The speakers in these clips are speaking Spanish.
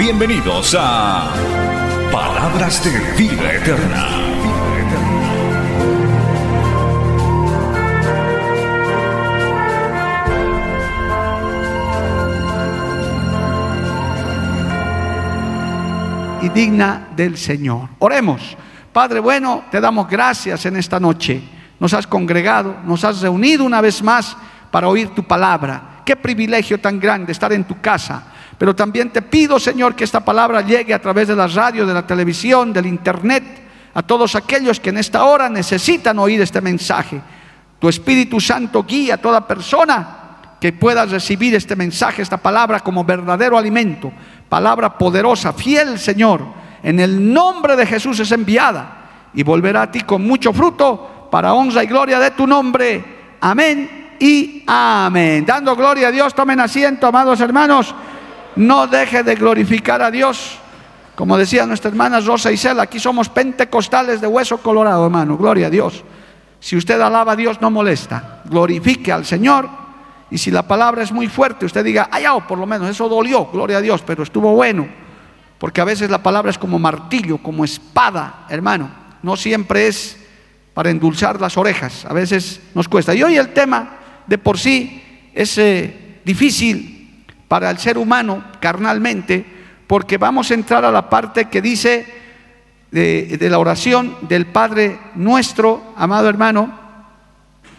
Bienvenidos a Palabras de Vida Eterna. y digna del Señor. Oremos. Padre bueno, te damos gracias en esta noche. Nos has congregado, nos has reunido una vez más para oír tu palabra. Qué privilegio tan grande estar en tu casa. Pero también te pido, Señor, que esta palabra llegue a través de la radio, de la televisión, del internet, a todos aquellos que en esta hora necesitan oír este mensaje. Tu Espíritu Santo guía a toda persona que pueda recibir este mensaje, esta palabra como verdadero alimento, palabra poderosa, fiel Señor, en el nombre de Jesús es enviada y volverá a ti con mucho fruto para honra y gloria de tu nombre. Amén y amén. Dando gloria a Dios, tomen asiento, amados hermanos. No deje de glorificar a Dios. Como decía nuestra hermana Rosa y Cela, aquí somos pentecostales de hueso colorado, hermano. Gloria a Dios. Si usted alaba a Dios, no molesta. Glorifique al Señor. Y si la palabra es muy fuerte, usted diga, ay, oh, por lo menos eso dolió, gloria a Dios, pero estuvo bueno. Porque a veces la palabra es como martillo, como espada, hermano. No siempre es para endulzar las orejas, a veces nos cuesta. Y hoy el tema de por sí es eh, difícil para el ser humano carnalmente, porque vamos a entrar a la parte que dice de, la oración del Padre nuestro, amado hermano,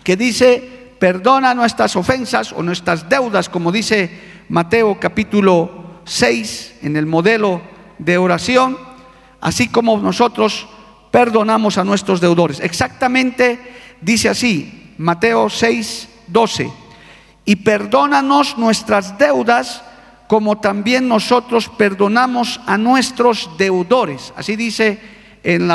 que dice, perdona nuestras ofensas o nuestras deudas, como dice Mateo capítulo 6 en el modelo de oración, así como nosotros perdonamos a nuestros deudores. Exactamente dice así, Mateo 6, 12, y perdónanos nuestras deudas como también nosotros perdonamos a nuestros deudores. Así dice en,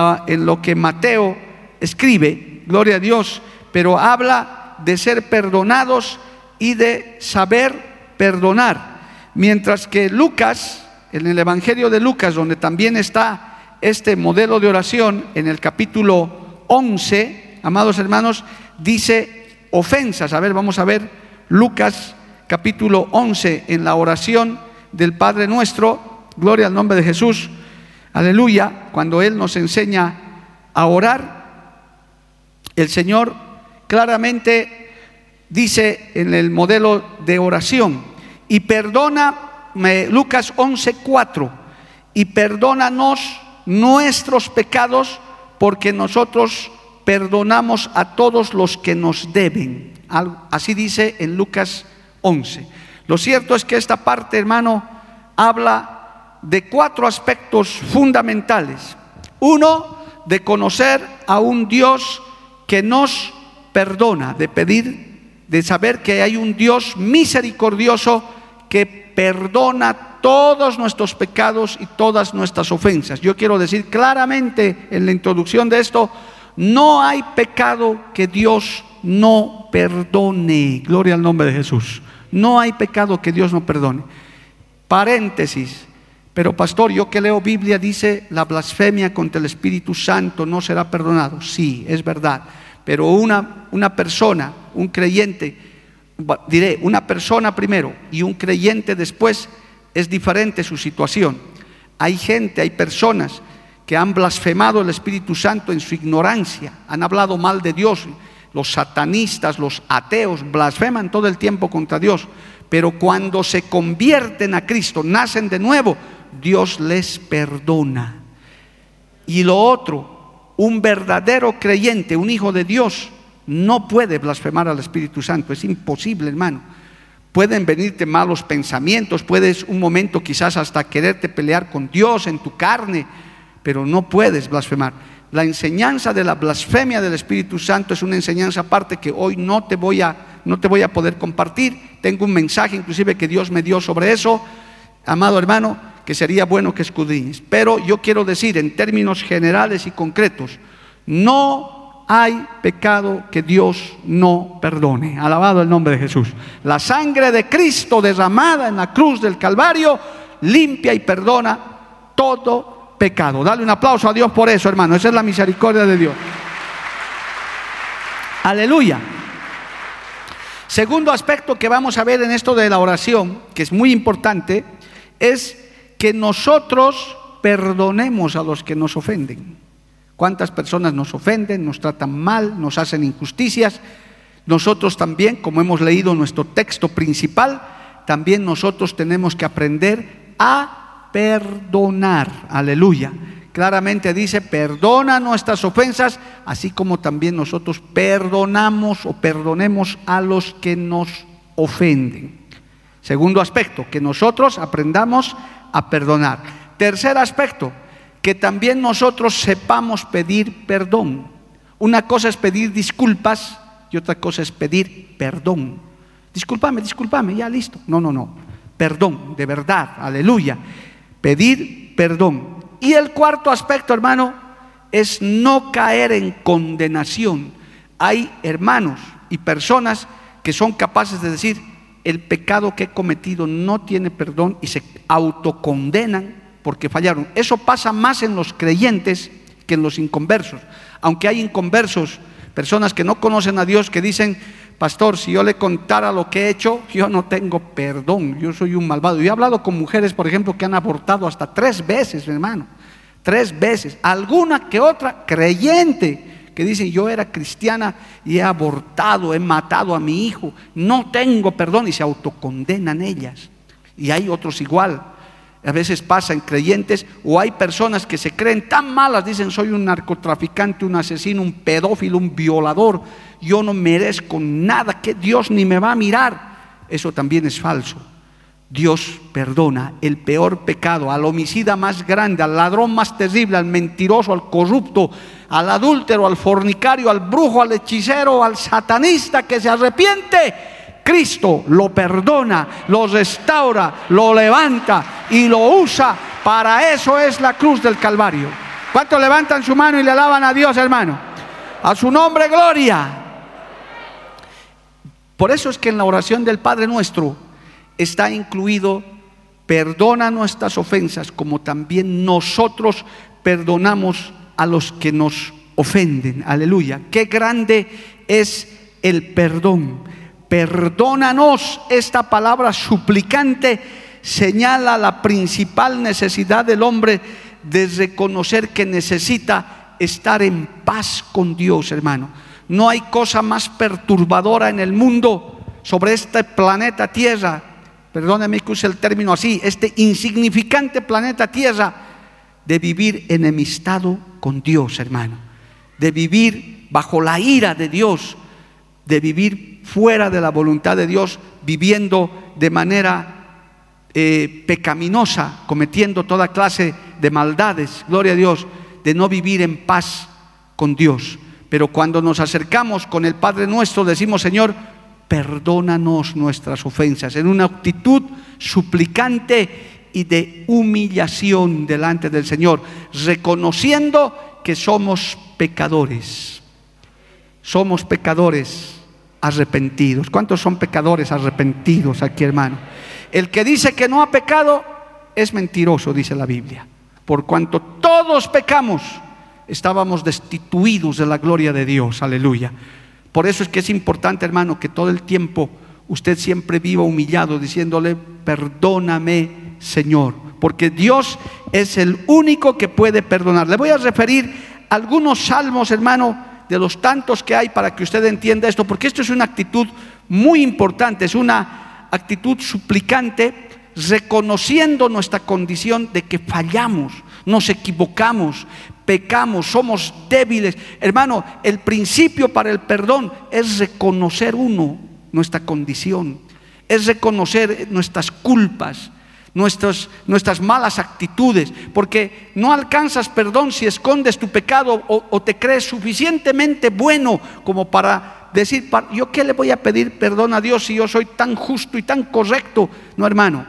lo que Mateo escribe, gloria a Dios, pero habla de ser perdonados y de saber perdonar. Mientras que Lucas, en el Evangelio de Lucas, donde también está este modelo de oración, en el capítulo 11, amados hermanos, dice ofensas. A ver, vamos a ver Lucas capítulo 11 en la oración del Padre nuestro, gloria al nombre de Jesús, aleluya, cuando Él nos enseña a orar, el Señor claramente dice en el modelo de oración, y perdona, Lucas 11, 4, y perdónanos nuestros pecados porque nosotros perdonamos a todos los que nos deben. Así dice en Lucas 11. Lo cierto es que esta parte, hermano, habla de cuatro aspectos fundamentales. Uno, de conocer a un Dios que nos perdona, de pedir, de saber que hay un Dios misericordioso que perdona todos nuestros pecados y todas nuestras ofensas. Yo quiero decir claramente en la introducción de esto, no hay pecado que Dios no perdone. Gloria al nombre de Jesús. No hay pecado que Dios no perdone. Paréntesis. Pero pastor, yo que leo Biblia dice la blasfemia contra el Espíritu Santo no será perdonado. Sí, es verdad. Pero una, una persona, un creyente, diré, una persona primero y un creyente después, es diferente su situación. Hay gente, hay personas que han blasfemado el Espíritu Santo en su ignorancia, han hablado mal de Dios. Los satanistas, los ateos, blasfeman todo el tiempo contra Dios. Pero cuando se convierten a Cristo, nacen de nuevo, Dios les perdona. Y lo otro, un verdadero creyente, un hijo de Dios, no puede blasfemar al Espíritu Santo. Es imposible, hermano. Pueden venirte malos pensamientos, puedes un momento quizás hasta quererte pelear con Dios en tu carne, pero no puedes blasfemar. La enseñanza de la blasfemia del Espíritu Santo es una enseñanza aparte que hoy no te voy a no te voy a poder compartir. Tengo un mensaje inclusive que Dios me dio sobre eso, amado hermano, que sería bueno que escudriñes. Pero yo quiero decir en términos generales y concretos, no hay pecado que Dios no perdone. Alabado el nombre de Jesús. La sangre de Cristo derramada en la cruz del Calvario limpia y perdona todo pecado. Dale un aplauso a Dios por eso, hermano. Esa es la misericordia de Dios. Aleluya. Segundo aspecto que vamos a ver en esto de la oración, que es muy importante, es que nosotros perdonemos a los que nos ofenden. ¿Cuántas personas nos ofenden, nos tratan mal, nos hacen injusticias? Nosotros también, como hemos leído nuestro texto principal, también nosotros tenemos que aprender a perdonar. Aleluya. Claramente dice, perdona nuestras ofensas, así como también nosotros perdonamos o perdonemos a los que nos ofenden. Segundo aspecto, que nosotros aprendamos a perdonar. Tercer aspecto, que también nosotros sepamos pedir perdón. Una cosa es pedir disculpas y otra cosa es pedir perdón. Discúlpame, discúlpame, ya listo. No, no, no. Perdón, de verdad, aleluya. Pedir perdón. Y el cuarto aspecto, hermano, es no caer en condenación. Hay hermanos y personas que son capaces de decir, el pecado que he cometido no tiene perdón y se autocondenan porque fallaron. Eso pasa más en los creyentes que en los inconversos. Aunque hay inconversos, personas que no conocen a Dios, que dicen, pastor, si yo le contara lo que he hecho, yo no tengo perdón, yo soy un malvado. Yo he hablado con mujeres, por ejemplo, que han abortado hasta tres veces, hermano, tres veces. Alguna que otra creyente que dicen, yo era cristiana y he abortado, he matado a mi hijo, no tengo perdón y se autocondenan ellas. Y hay otros igual. A veces pasan creyentes o hay personas que se creen tan malas, dicen soy un narcotraficante, un asesino, un pedófilo, un violador, yo no merezco nada, que Dios ni me va a mirar. Eso también es falso. Dios perdona el peor pecado, al homicida más grande, al ladrón más terrible, al mentiroso, al corrupto, al adúltero, al fornicario, al brujo, al hechicero, al satanista que se arrepiente. Cristo lo perdona, lo restaura, lo levanta y lo usa. Para eso es la cruz del Calvario. ¿Cuántos levantan su mano y le alaban a Dios, hermano? A su nombre, gloria. Por eso es que en la oración del Padre nuestro está incluido, perdona nuestras ofensas como también nosotros perdonamos a los que nos ofenden. Aleluya. Qué grande es el perdón. Perdónanos. Esta palabra suplicante señala la principal necesidad del hombre de reconocer que necesita estar en paz con Dios, hermano. No hay cosa más perturbadora en el mundo sobre este planeta Tierra perdóneme que use el término así, este insignificante planeta Tierra, de vivir enemistado con Dios, hermano, de vivir bajo la ira de Dios, de vivir fuera de la voluntad de Dios, viviendo de manera eh, pecaminosa, cometiendo toda clase de maldades, gloria a Dios, de no vivir en paz con Dios. Pero cuando nos acercamos con el Padre nuestro, decimos, Señor, perdónanos nuestras ofensas, en una actitud suplicante y de humillación delante del Señor, reconociendo que somos pecadores. Somos pecadores arrepentidos. ¿Cuántos son pecadores arrepentidos aquí, hermano? El que dice que no ha pecado es mentiroso, dice la Biblia. Por cuanto todos pecamos, estábamos destituidos de la gloria de Dios. Aleluya. Por eso es que es importante, hermano, que todo el tiempo usted siempre viva humillado, diciéndole, perdóname, Señor, porque Dios es el único que puede perdonar. Le voy a referir algunos salmos, hermano, de los tantos que hay para que usted entienda esto, porque esto es una actitud muy importante, es una actitud suplicante, reconociendo nuestra condición de que fallamos, nos equivocamos, pecamos, somos débiles. Hermano, el principio para el perdón es reconocer uno nuestra condición, es reconocer nuestras culpas, nuestras, nuestras malas actitudes, porque no alcanzas perdón si escondes tu pecado o, te crees suficientemente bueno como para decir, ¿yo qué le voy a pedir perdón a Dios si yo soy tan justo y tan correcto? No, hermano.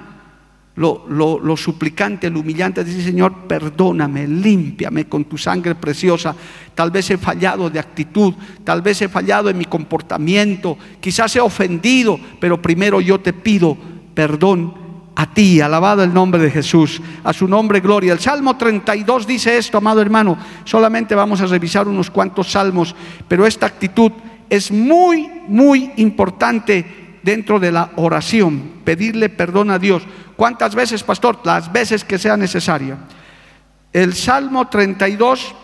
lo, lo, suplicante, lo humillante, decir, Señor, perdóname, límpiame con tu sangre preciosa. Tal vez he fallado de actitud, tal vez he fallado en mi comportamiento, quizás he ofendido, pero primero yo te pido perdón a ti, alabado el nombre de Jesús, a su nombre gloria. El Salmo 32 dice esto, amado hermano, solamente vamos a revisar unos cuantos salmos, pero esta actitud es muy, muy importante dentro de la oración, pedirle perdón a Dios. ¿Cuántas veces, pastor? Las veces que sea necesaria. El Salmo 32,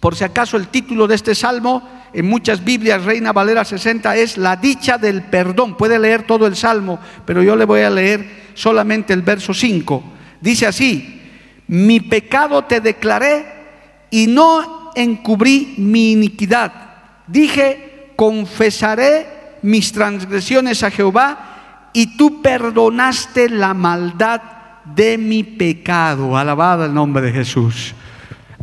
por si acaso el título de este salmo, en muchas Biblias, Reina Valera 60, es la dicha del perdón. Puede leer todo el salmo, pero yo le voy a leer solamente el verso 5. Dice así, mi pecado te declaré y no encubrí mi iniquidad. Dije, confesaré mis transgresiones a Jehová y tú perdonaste la maldad de mi pecado. Alabado el nombre de Jesús.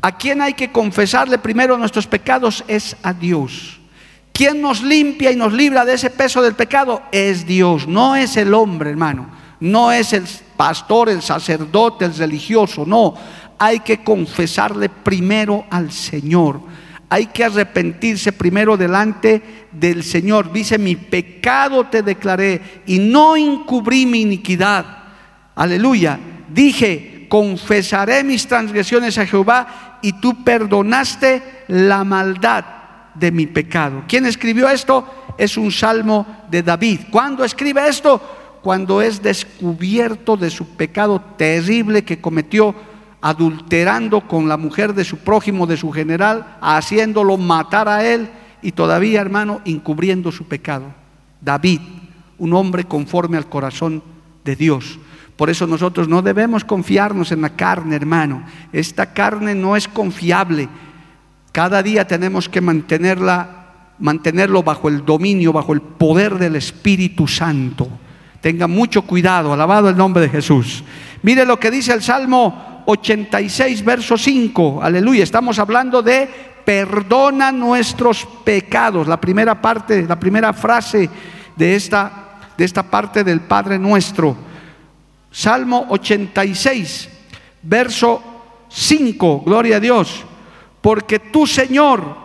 ¿A quién hay que confesarle primero nuestros pecados? Es a Dios. ¿Quién nos limpia y nos libra de ese peso del pecado? Es Dios, no es el hombre, hermano. No es el pastor, el sacerdote, el religioso, no. Hay que confesarle primero al Señor hay que arrepentirse primero delante del Señor. Dice, mi pecado te declaré y no encubrí mi iniquidad. Aleluya. Dije, confesaré mis transgresiones a Jehová y tú perdonaste la maldad de mi pecado. ¿Quién escribió esto? Es un salmo de David. ¿Cuándo escribe esto? Cuando es descubierto de su pecado terrible que cometió adulterando con la mujer de su prójimo, de su general, haciéndolo matar a él y todavía, hermano, encubriendo su pecado. David, un hombre conforme al corazón de Dios. Por eso nosotros no debemos confiarnos en la carne, hermano. Esta carne no es confiable. Cada día tenemos que mantenerla, mantenerlo bajo el dominio, bajo el poder del Espíritu Santo. Tenga mucho cuidado, alabado el nombre de Jesús. Mire lo que dice el Salmo 86, verso 5. Aleluya. Estamos hablando de perdona nuestros pecados. La primera parte, la primera frase de esta, de esta parte del Padre nuestro. Salmo 86, verso 5. Gloria a Dios. Porque tú, Señor,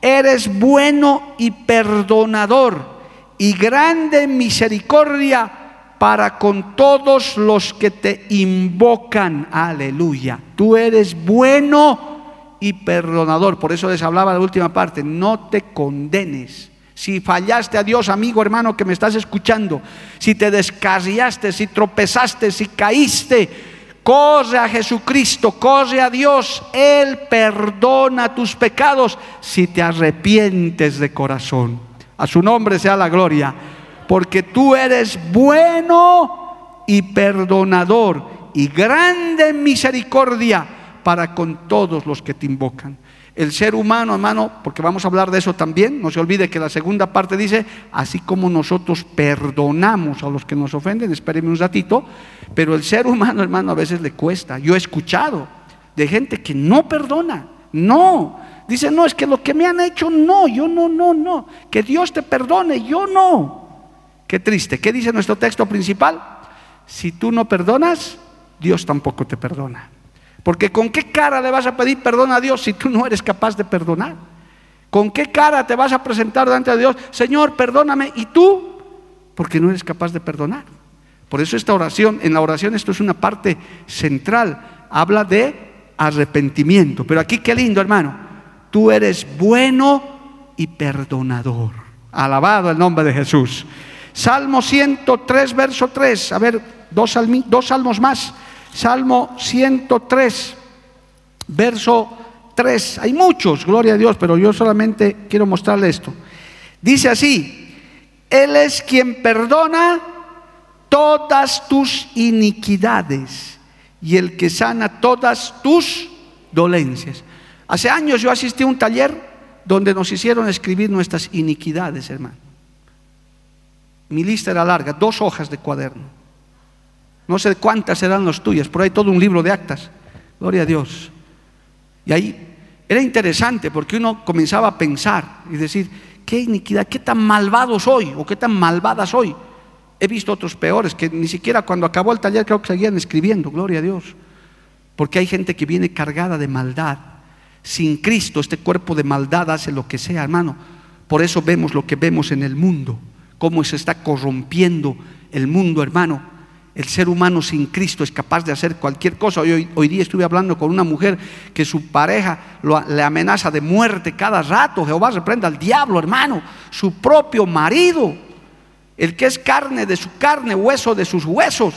eres bueno y perdonador y grande misericordia para con todos los que te invocan. Aleluya. Tú eres bueno y perdonador. Por eso les hablaba la última parte. No te condenes. Si fallaste a Dios, amigo, hermano, que me estás escuchando, si te descarriaste, si tropezaste, si caíste, corre a Jesucristo, corre a Dios. Él perdona tus pecados si te arrepientes de corazón. A su nombre sea la gloria porque tú eres bueno y perdonador y grande en misericordia para con todos los que te invocan. El ser humano, hermano, porque vamos a hablar de eso también, no se olvide que la segunda parte dice, así como nosotros perdonamos a los que nos ofenden, espérenme un ratito, pero el ser humano, hermano, a veces le cuesta. Yo he escuchado de gente que no perdona, no, dice, no, es que lo que me han hecho, no, yo no, no, no, que Dios te perdone, yo no. Qué triste. ¿Qué dice nuestro texto principal? Si tú no perdonas, Dios tampoco te perdona. Porque con qué cara le vas a pedir perdón a Dios si tú no eres capaz de perdonar? ¿Con qué cara te vas a presentar delante de Dios? Señor, perdóname. ¿Y tú? Porque no eres capaz de perdonar. Por eso esta oración, en la oración esto es una parte central. Habla de arrepentimiento. Pero aquí qué lindo, hermano. Tú eres bueno y perdonador. Alabado el nombre de Jesús. Salmo 103, verso 3. A ver, dos, salmos más. Salmo 103, verso 3. Hay muchos, gloria a Dios, pero yo solamente quiero mostrarle esto. Dice así, Él es quien perdona todas tus iniquidades y el que sana todas tus dolencias. Hace años yo asistí a un taller donde nos hicieron escribir nuestras iniquidades, hermano. Mi lista era larga, dos hojas de cuaderno. No sé cuántas serán las tuyas, pero hay todo un libro de actas. Gloria a Dios. Y ahí era interesante porque uno comenzaba a pensar y decir, qué iniquidad, qué tan malvado soy o qué tan malvada soy. He visto otros peores que ni siquiera cuando acabó el taller creo que seguían escribiendo, gloria a Dios. Porque hay gente que viene cargada de maldad. Sin Cristo este cuerpo de maldad hace lo que sea, hermano. Por eso vemos lo que vemos en el mundo, cómo se está corrompiendo el mundo, hermano. El ser humano sin Cristo es capaz de hacer cualquier cosa. Hoy, hoy día estuve hablando con una mujer que su pareja le amenaza de muerte cada rato. Jehová reprenda al diablo, hermano. Su propio marido, el que es carne de su carne, hueso de sus huesos.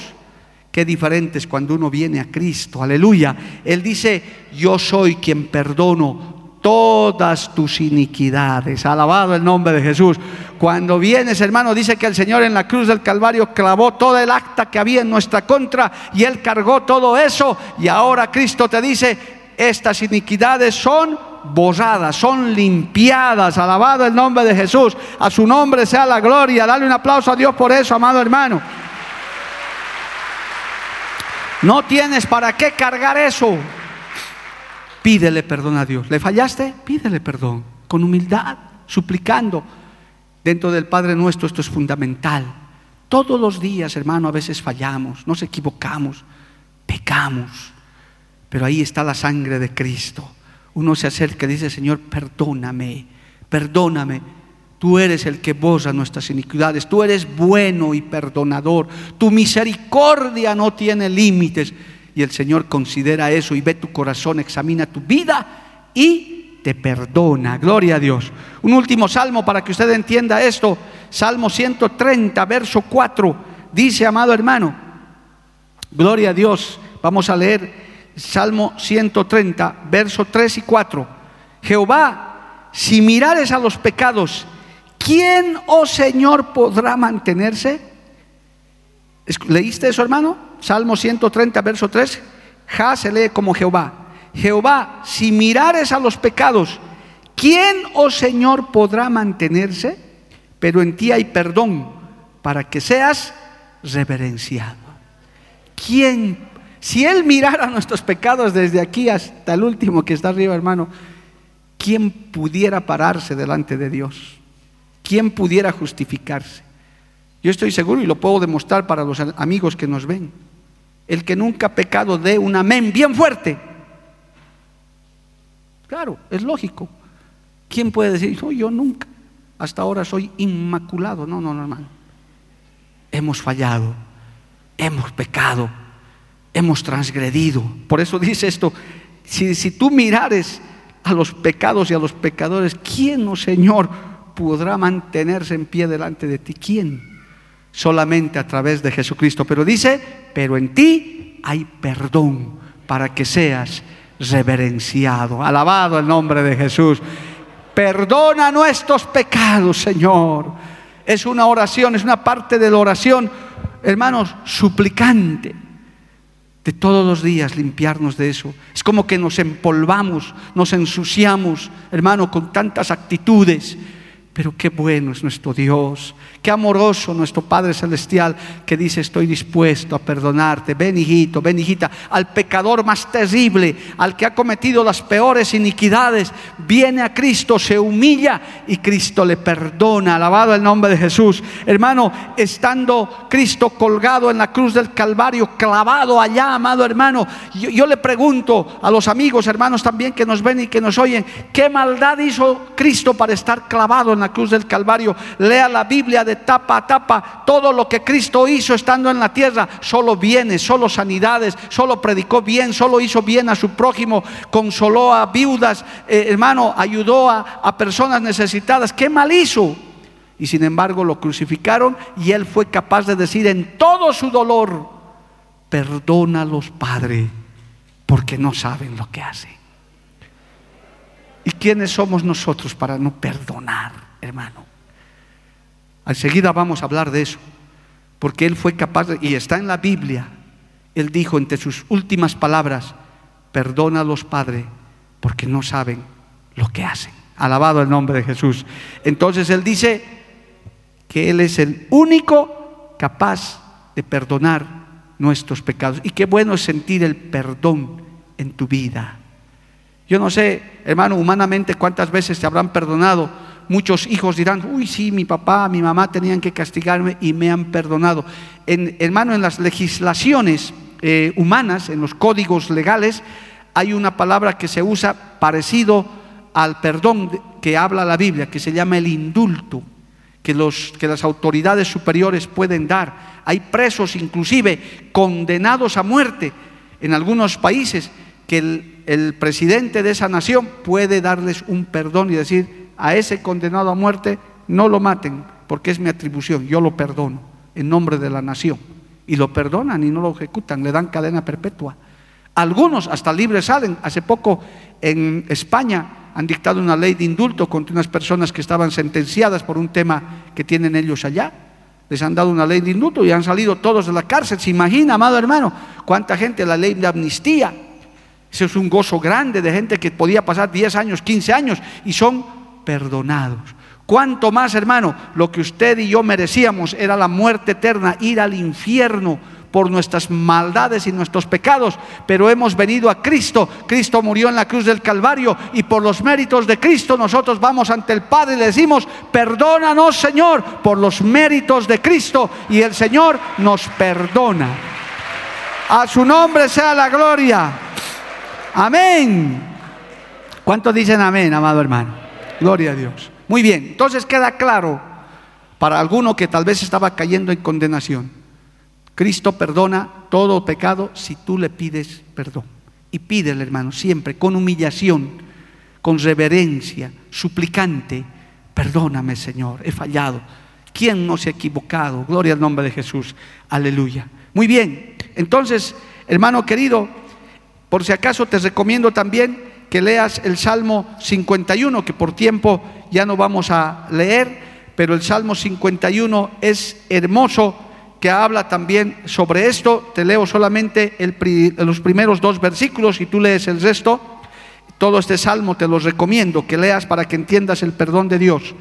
Qué diferente es cuando uno viene a Cristo, aleluya. Él dice, yo soy quien perdono todas tus iniquidades. Alabado el nombre de Jesús. Cuando vienes, hermano, dice que el Señor en la cruz del Calvario clavó todo el acta que había en nuestra contra y Él cargó todo eso. Y ahora Cristo te dice, estas iniquidades son borradas, son limpiadas. Alabado el nombre de Jesús. A su nombre sea la gloria. Dale un aplauso a Dios por eso, amado hermano. No tienes para qué cargar eso. Pídele perdón a Dios. ¿Le fallaste? Pídele perdón. Con humildad, suplicando. Dentro del Padre nuestro esto es fundamental. Todos los días, hermano, a veces fallamos, nos equivocamos, pecamos. Pero ahí está la sangre de Cristo. Uno se acerca y dice, Señor, perdóname, perdóname. Tú eres el que borra nuestras iniquidades. Tú eres bueno y perdonador. Tu misericordia no tiene límites. Y el Señor considera eso y ve tu corazón, examina tu vida y te perdona. Gloria a Dios. Un último salmo para que usted entienda esto. Salmo 130, verso 4. Dice, amado hermano, gloria a Dios. Vamos a leer Salmo 130, verso 3 y 4. Jehová, si mirares a los pecados, ¿quién, oh Señor, podrá mantenerse? ¿Leíste eso, hermano? Salmo 130, verso 3, Ja se lee como Jehová. Jehová, si mirares a los pecados, ¿quién, oh Señor, podrá mantenerse? Pero en ti hay perdón para que seas reverenciado. ¿Quién? Si Él mirara nuestros pecados desde aquí hasta el último que está arriba, hermano, ¿quién pudiera pararse delante de Dios? ¿Quién pudiera justificarse? Yo estoy seguro y lo puedo demostrar para los amigos que nos ven el que nunca ha pecado dé un amén bien fuerte. Claro, es lógico. ¿Quién puede decir, no, yo nunca, hasta ahora soy inmaculado? No, no, no, hermano. Hemos fallado, hemos pecado, hemos transgredido. Por eso dice esto, si, si tú mirares a los pecados y a los pecadores, ¿quién, oh Señor, podrá mantenerse en pie delante de ti? ¿Quién? Solamente a través de Jesucristo. Pero dice, pero en ti hay perdón para que seas reverenciado. Alabado el nombre de Jesús. Perdona nuestros pecados, Señor. Es una oración, es una parte de la oración, hermanos, suplicante. De todos los días limpiarnos de eso. Es como que nos empolvamos, nos ensuciamos, hermano, con tantas actitudes. Pero qué bueno es nuestro Dios, qué amoroso nuestro Padre Celestial que dice estoy dispuesto a perdonarte. Ven hijito, ven hijita, al pecador más terrible, al que ha cometido las peores iniquidades, viene a Cristo, se humilla y Cristo le perdona. Alabado el nombre de Jesús. Hermano, estando Cristo colgado en la cruz del Calvario, clavado allá, amado hermano, yo, le pregunto a los amigos, hermanos también que nos ven y que nos oyen, ¿qué maldad hizo Cristo para estar clavado en la cruz del Calvario. Lea la Biblia de tapa a tapa. Todo lo que Cristo hizo estando en la tierra, solo bienes, solo sanidades, solo predicó bien, solo hizo bien a su prójimo, consoló a viudas, eh, hermano, ayudó a, a personas necesitadas. ¿Qué mal hizo? Y sin embargo lo crucificaron y él fue capaz de decir en todo su dolor, perdónalos, Padre, porque no saben lo que hacen. ¿Y quiénes somos nosotros para no perdonar? Hermano. Enseguida vamos a hablar de eso, porque él fue capaz, y está en la Biblia, él dijo entre sus últimas palabras, perdónalos, Padre, porque no saben lo que hacen. Alabado el nombre de Jesús. Entonces él dice que él es el único capaz de perdonar nuestros pecados. Y qué bueno es sentir el perdón en tu vida. Yo no sé, hermano, humanamente cuántas veces te habrán perdonado muchos hijos dirán, uy, sí, mi papá, mi mamá tenían que castigarme y me han perdonado. En, hermano, en las legislaciones eh, humanas, en los códigos legales, hay una palabra que se usa parecido al perdón que habla la Biblia, que se llama el indulto, que, los, que las autoridades superiores pueden dar. Hay presos inclusive condenados a muerte en algunos países que el, el presidente de esa nación puede darles un perdón y decir, a ese condenado a muerte no lo maten, porque es mi atribución, yo lo perdono en nombre de la nación. Y lo perdonan y no lo ejecutan, le dan cadena perpetua. Algunos hasta libres salen. Hace poco en España han dictado una ley de indulto contra unas personas que estaban sentenciadas por un tema que tienen ellos allá. Les han dado una ley de indulto y han salido todos de la cárcel. ¿Se imagina, amado hermano, cuánta gente la ley de amnistía? Eso es un gozo grande de gente que podía pasar 10 años, 15 años y son perdonados. ¿Cuánto más, hermano? Lo que usted y yo merecíamos era la muerte eterna, ir al infierno por nuestras maldades y nuestros pecados, pero hemos venido a Cristo. Cristo murió en la cruz del Calvario y por los méritos de Cristo nosotros vamos ante el Padre y le decimos, perdónanos Señor por los méritos de Cristo y el Señor nos perdona. A su nombre sea la gloria. Amén. ¿Cuántos dicen amén, amado hermano? Gloria a Dios. Muy bien, entonces queda claro para alguno que tal vez estaba cayendo en condenación Cristo perdona todo pecado si tú le pides perdón. Y pídele, hermano, siempre con humillación, con reverencia, suplicante. Perdóname, Señor, he fallado. ¿Quién no se ha equivocado? Gloria al nombre de Jesús. Aleluya. Muy bien. Entonces, hermano querido, por si acaso te recomiendo también que leas el Salmo 51, que por tiempo ya no vamos a leer, pero el Salmo 51 es hermoso que habla también sobre esto. Te leo solamente los primeros dos versículos y tú lees el resto. Todo este salmo te lo recomiendo que leas para que entiendas el perdón de Dios.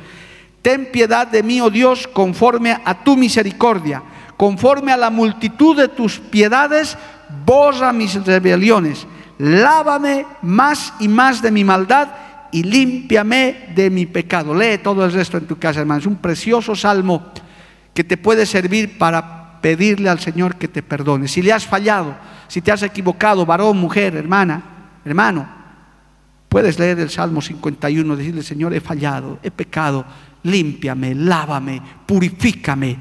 Ten piedad de mí, oh Dios, conforme a tu misericordia, conforme a la multitud de tus piedades, borra mis rebeliones. Lávame más y más de mi maldad y límpiame de mi pecado. Lee todo el resto en tu casa, hermano. Es un precioso salmo que te puede servir para pedirle al Señor que te perdone. Si le has fallado, si te has equivocado, varón, mujer, hermana, hermano, puedes leer el Salmo 51, decirle, Señor, he fallado, he pecado, límpiame, lávame, purifícame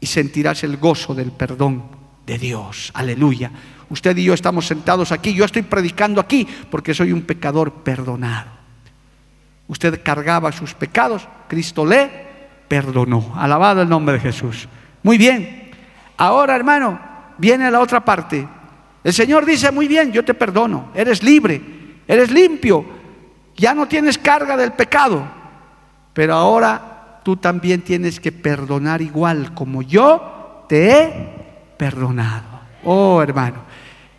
y sentirás el gozo del perdón de Dios. Aleluya. Usted y yo estamos sentados aquí, yo estoy predicando aquí porque soy un pecador perdonado. Usted cargaba sus pecados, Cristo le perdonó. Alabado el nombre de Jesús. Muy bien. Ahora, hermano, viene la otra parte. El Señor dice, muy bien, yo te perdono. Eres libre, eres limpio. Ya no tienes carga del pecado. Pero ahora tú también tienes que perdonar igual como yo te he perdonado. Oh, hermano.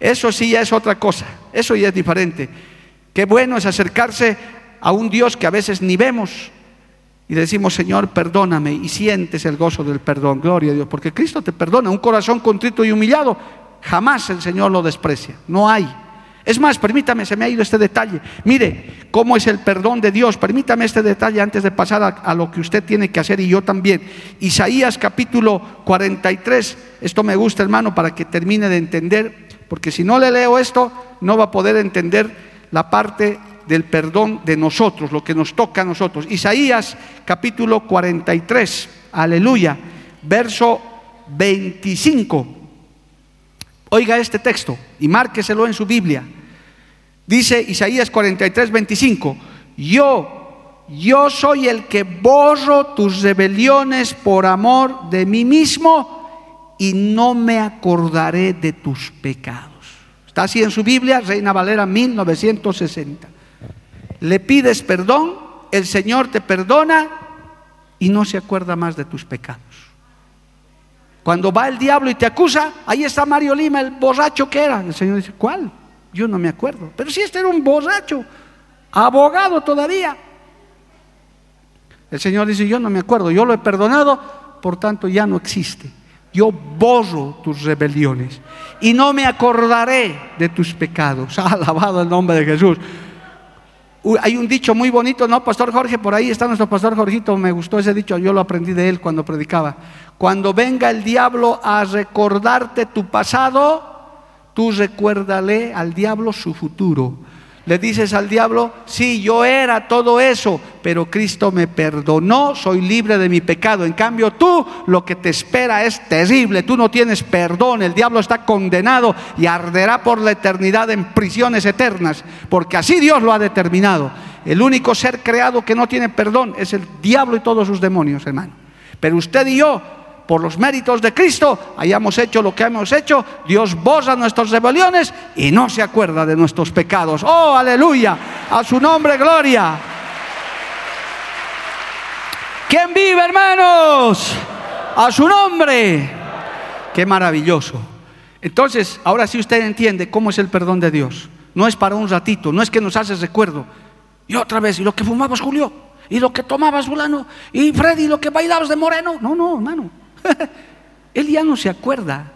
Eso sí ya es otra cosa. Eso ya es diferente. Qué bueno es acercarse a un Dios que a veces ni vemos, y decimos, Señor, perdóname y sientes el gozo del perdón. Gloria a Dios, porque Cristo te perdona. Un corazón contrito y humillado, jamás el Señor lo desprecia. No hay. Es más, permítame, se me ha ido este detalle. Mire cómo es el perdón de Dios. Permítame este detalle antes de pasar a, a, lo que usted tiene que hacer y yo también. Isaías capítulo 43. Esto me gusta, hermano, para que termine de entender, porque si no le leo esto, no va a poder entender la parte del perdón de nosotros, lo que nos toca a nosotros. Isaías capítulo 43, aleluya, verso 25. Oiga este texto y márqueselo en su Biblia. Dice Isaías 43, 25, yo, yo soy el que borro tus rebeliones por amor de mí mismo y no me acordaré de tus pecados. Está así en su Biblia, Reina Valera 1960 le pides perdón, el Señor te perdona y no se acuerda más de tus pecados. Cuando va el diablo y te acusa, ahí está Mario Lima, el borracho que era. El Señor dice, ¿cuál? Yo no me acuerdo. Pero si este era un borracho, abogado todavía. El Señor dice, yo no me acuerdo, yo lo he perdonado, por tanto ya no existe. Yo borro tus rebeliones y no me acordaré de tus pecados. Alabado el nombre de Jesús. hay un dicho muy bonito, ¿no, Pastor Jorge? Por ahí está nuestro Pastor Jorgito, me gustó ese dicho, yo lo aprendí de él cuando predicaba. Cuando venga el diablo a recordarte tu pasado, tú recuérdale al diablo su futuro. Le dices al diablo, sí, yo era todo eso, pero Cristo me perdonó, soy libre de mi pecado. En cambio, tú lo que te espera es terrible, tú no tienes perdón, el diablo está condenado y arderá por la eternidad en prisiones eternas, porque así Dios lo ha determinado. El único ser creado que no tiene perdón es el diablo y todos sus demonios, hermano. Pero usted y yo por los méritos de Cristo, hayamos hecho lo que hemos hecho, Dios borra nuestras rebeliones y no se acuerda de nuestros pecados. Oh, aleluya, a su nombre, gloria. ¿Quién vive, hermanos? A su nombre. Qué maravilloso. Entonces, ahora sí usted entiende cómo es el perdón de Dios. No es para un ratito, no es que nos haces recuerdo. Y otra vez, y lo que fumabas, Julio, y lo que tomabas, fulano, y Freddy, lo que bailabas de moreno. No, no, hermano. Él ya no se acuerda.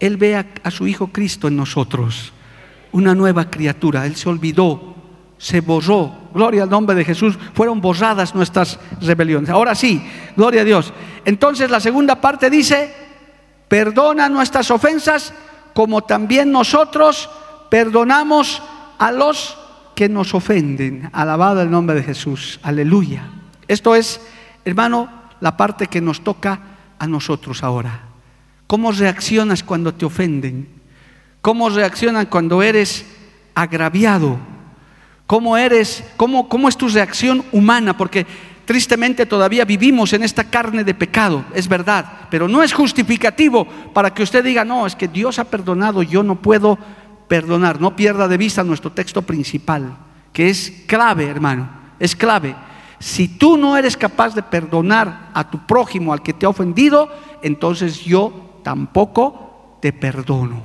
Él ve a, su Hijo Cristo en nosotros, una nueva criatura. Él se olvidó, se borró. Gloria al nombre de Jesús. Fueron borradas nuestras rebeliones. Ahora sí, gloria a Dios. Entonces la segunda parte dice, perdona nuestras ofensas como también nosotros perdonamos a los que nos ofenden. Alabado el nombre de Jesús. Aleluya. Esto es, hermano, la parte que nos toca a nosotros ahora. ¿Cómo reaccionas cuando te ofenden? ¿Cómo reaccionas cuando eres agraviado? ¿Cómo eres? Cómo, cómo es tu reacción humana? Porque tristemente todavía vivimos en esta carne de pecado, es verdad, pero no es justificativo para que usted diga, no, es que Dios ha perdonado, yo no puedo perdonar. No pierda de vista nuestro texto principal, que es clave, hermano, es clave. Si tú no eres capaz de perdonar a tu prójimo, al que te ha ofendido, entonces yo tampoco te perdono.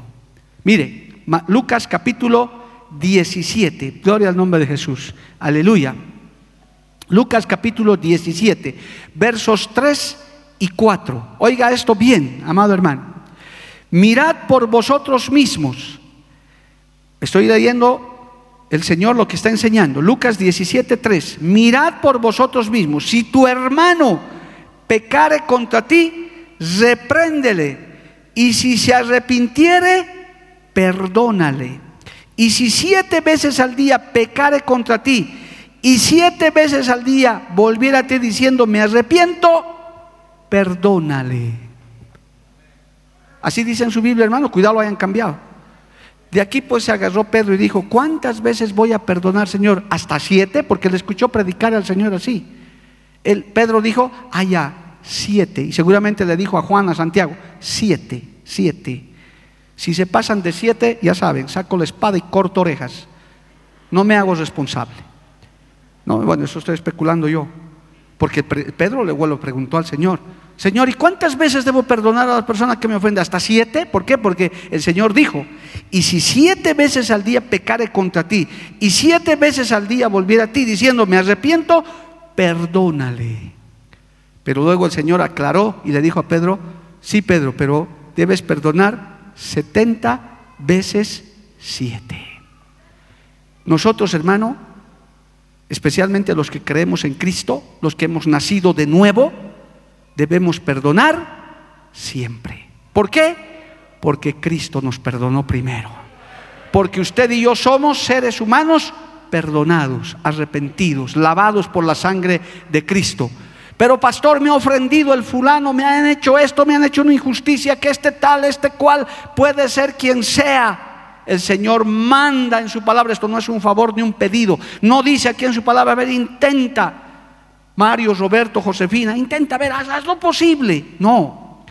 Mire, Lucas capítulo 17, gloria al nombre de Jesús, aleluya. Lucas capítulo 17, versos 3 y 4. Oiga esto bien, amado hermano. Mirad por vosotros mismos. Estoy leyendo el Señor lo que está enseñando. Lucas 17:3. Mirad por vosotros mismos. Si tu hermano pecare contra ti, repréndele. Y si se arrepintiere, perdónale. Y si siete veces al día pecare contra ti, y siete veces al día volviera a ti diciendo, me arrepiento, perdónale. Así dice en su Biblia, hermano, cuidado lo hayan cambiado. De aquí pues se agarró Pedro y dijo, ¿cuántas veces voy a perdonar, Señor? Hasta siete, porque le escuchó predicar al Señor así. El, Pedro dijo, allá, siete. Y seguramente le dijo a Juan, a Santiago, siete, siete. Si se pasan de siete, ya saben, saco la espada y corto orejas. No me hago responsable. No, bueno, eso estoy especulando yo. Porque Pedro le lo preguntó al Señor, Señor, ¿y cuántas veces debo perdonar a la persona que me ofende? ¿Hasta siete? ¿Por qué? Porque el Señor dijo, y si siete veces al día pecare contra ti, y siete veces al día volviera a ti diciendo, me arrepiento, perdónale. Pero luego el Señor aclaró y le dijo a Pedro, sí Pedro, pero debes perdonar setenta veces siete. Nosotros, hermano, especialmente los que creemos en Cristo, los que hemos nacido de nuevo, debemos perdonar siempre. ¿Por qué? Porque Cristo nos perdonó primero. Porque usted y yo somos seres humanos perdonados, arrepentidos, lavados por la sangre de Cristo. Pero pastor, me ha ofendido el fulano, me han hecho esto, me han hecho una injusticia, que este tal, este cual, puede ser quien sea. El Señor manda en su palabra, esto no es un favor ni un pedido. No dice aquí en su palabra, a ver, intenta Mario, Roberto, Josefina, intenta ver, haz, lo posible. No,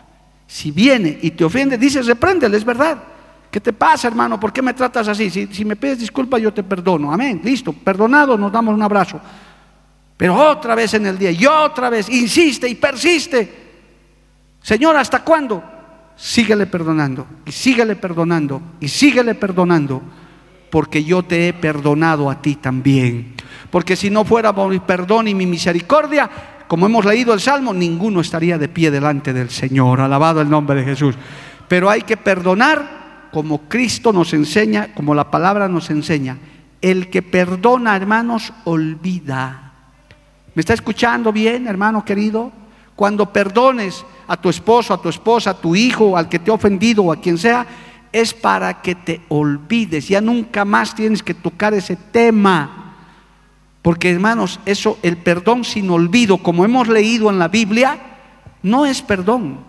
si viene y te ofende, dices, repréndele, es verdad. ¿Qué te pasa, hermano? ¿Por qué me tratas así? Si, me pides disculpas, yo te perdono. Amén, listo, perdonado, nos damos un abrazo. Pero otra vez en el día, y otra vez, insiste y persiste. Señor, ¿hasta cuándo? Síguele perdonando, y síguele perdonando, y síguele perdonando, porque yo te he perdonado a ti también. Porque si no fuera por mi perdón y mi misericordia, como hemos leído el Salmo, ninguno estaría de pie delante del Señor. Alabado el nombre de Jesús. Pero hay que perdonar como Cristo nos enseña, como la palabra nos enseña, El que perdona, hermanos, olvida. ¿Me está escuchando bien, hermano querido? Cuando perdones a tu esposo, a tu esposa, a tu hijo, al que te ha ofendido o a quien sea, es para que te olvides. Ya nunca más tienes que tocar ese tema. Porque hermanos, eso, el perdón sin olvido, como hemos leído en la Biblia, no es perdón.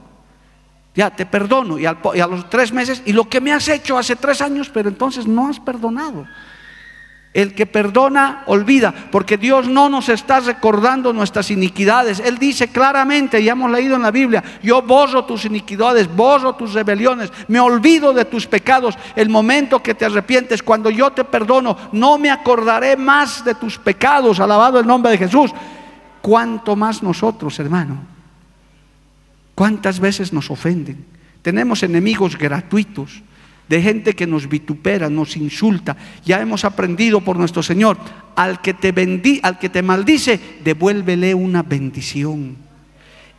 Ya te perdono y, a los tres meses, y lo que me has hecho hace tres años, pero entonces no has perdonado. El que perdona, olvida, porque Dios no nos está recordando nuestras iniquidades. Él dice claramente, ya hemos leído en la Biblia, yo borro tus iniquidades, borro tus rebeliones, me olvido de tus pecados. El momento que te arrepientes, cuando yo te perdono, no me acordaré más de tus pecados. Alabado el nombre de Jesús. ¿Cuánto más nosotros, hermano? ¿Cuántas veces nos ofenden? Tenemos enemigos gratuitos de gente que nos vitupera, nos insulta. Ya hemos aprendido por nuestro Señor, al que te bendí, al que te maldice, devuélvele una bendición.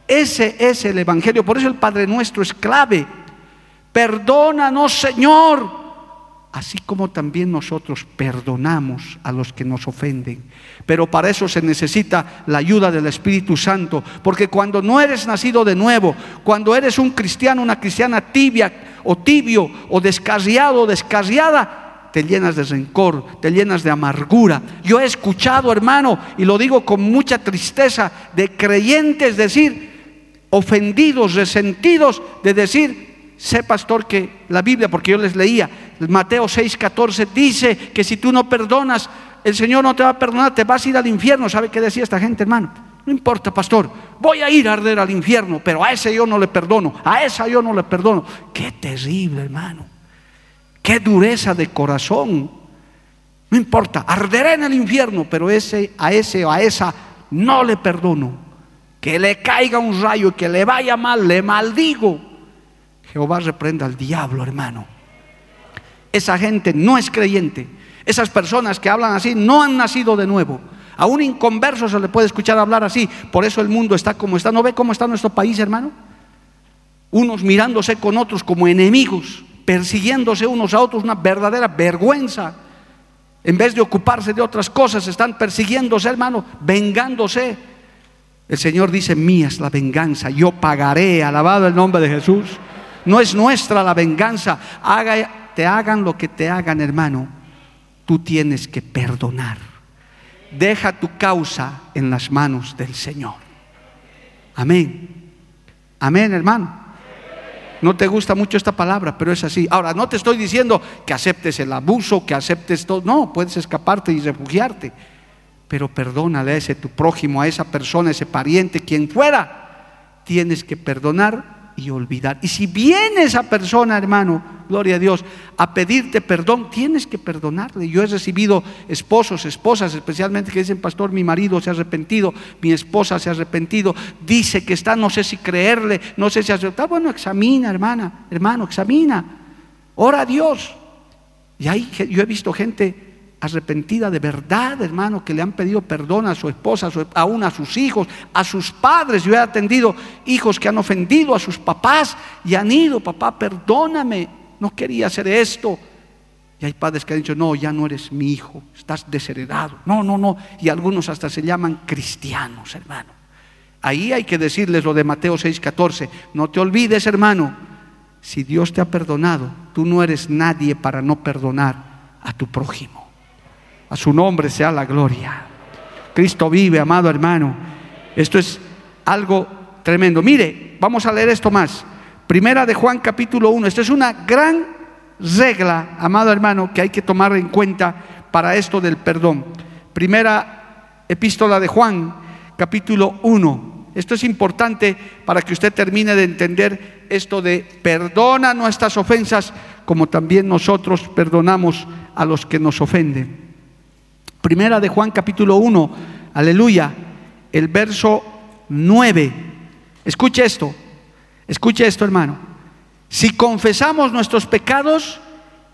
Ese es el evangelio, por eso el Padre nuestro es clave. Perdónanos, Señor, así como también nosotros perdonamos a los que nos ofenden. Pero para eso se necesita la ayuda del Espíritu Santo, porque cuando no eres nacido de nuevo, cuando eres un cristiano, una cristiana tibia o tibio o descarriado o descarriada, te llenas de rencor, te llenas de amargura. Yo he escuchado, hermano, y lo digo con mucha tristeza, de creyentes decir, ofendidos, resentidos, de decir, sé pastor que la Biblia, porque yo les leía, Mateo 6:14 dice que si tú no perdonas, el Señor no te va a perdonar, te vas a ir al infierno. ¿Sabe qué decía esta gente, hermano? No importa, pastor, voy a ir a arder al infierno, pero a ese yo no le perdono, a esa yo no le perdono. Qué terrible, hermano. Qué dureza de corazón. No importa, arderé en el infierno, pero ese, a ese o a esa no le perdono. Que le caiga un rayo, que le vaya mal, le maldigo. Jehová reprenda al diablo, hermano. Esa gente no es creyente. Esas personas que hablan así no han nacido de nuevo. A un inconverso se le puede escuchar hablar así. Por eso el mundo está como está. ¿No ve cómo está nuestro país, hermano? Unos mirándose con otros como enemigos, persiguiéndose unos a otros, una verdadera vergüenza. En vez de ocuparse de otras cosas, están persiguiéndose, hermano, vengándose. El Señor dice, mía es la venganza, yo pagaré, alabado el nombre de Jesús. No es nuestra la venganza. Te hagan lo que te hagan, hermano. Tú tienes que perdonar. Deja tu causa en las manos del Señor. Amén. Amén, hermano. No te gusta mucho esta palabra, pero es así. Ahora, no te estoy diciendo que aceptes el abuso, que aceptes todo. No, puedes escaparte y refugiarte. Pero perdónale a ese tu prójimo, a esa persona, ese pariente, quien fuera. Tienes que perdonar y olvidar. Y si viene esa persona, hermano, gloria a Dios, a pedirte perdón, tienes que perdonarle. Yo he recibido esposos, esposas, especialmente que dicen, pastor, mi marido se ha arrepentido, mi esposa se ha arrepentido, dice que está, no sé si creerle, no sé si aceptar. Bueno, examina, hermana, hermano, examina. Ora a Dios. Y ahí yo he visto gente arrepentida de verdad, hermano, que le han pedido perdón a su esposa, aún a sus hijos, a sus padres. Yo he atendido hijos que han ofendido a sus papás y han ido, papá, perdóname, no quería hacer esto. Y hay padres que han dicho, no, ya no eres mi hijo, estás desheredado. No, no, no. Y algunos hasta se llaman cristianos, hermano. Ahí hay que decirles lo de Mateo 6:14. No te olvides, hermano, si Dios te ha perdonado, tú no eres nadie para no perdonar a tu prójimo. A su nombre sea la gloria. Cristo vive, amado hermano. Esto es algo tremendo. Mire, vamos a leer esto más. Primera de Juan capítulo 1. Esto es una gran regla, amado hermano, que hay que tomar en cuenta para esto del perdón. Primera epístola de Juan, capítulo 1. Esto es importante para que usted termine de entender esto de perdona nuestras ofensas como también nosotros perdonamos a los que nos ofenden. Primera de Juan capítulo 1, aleluya, el verso 9. Escuche esto, escuche esto hermano. Si confesamos nuestros pecados,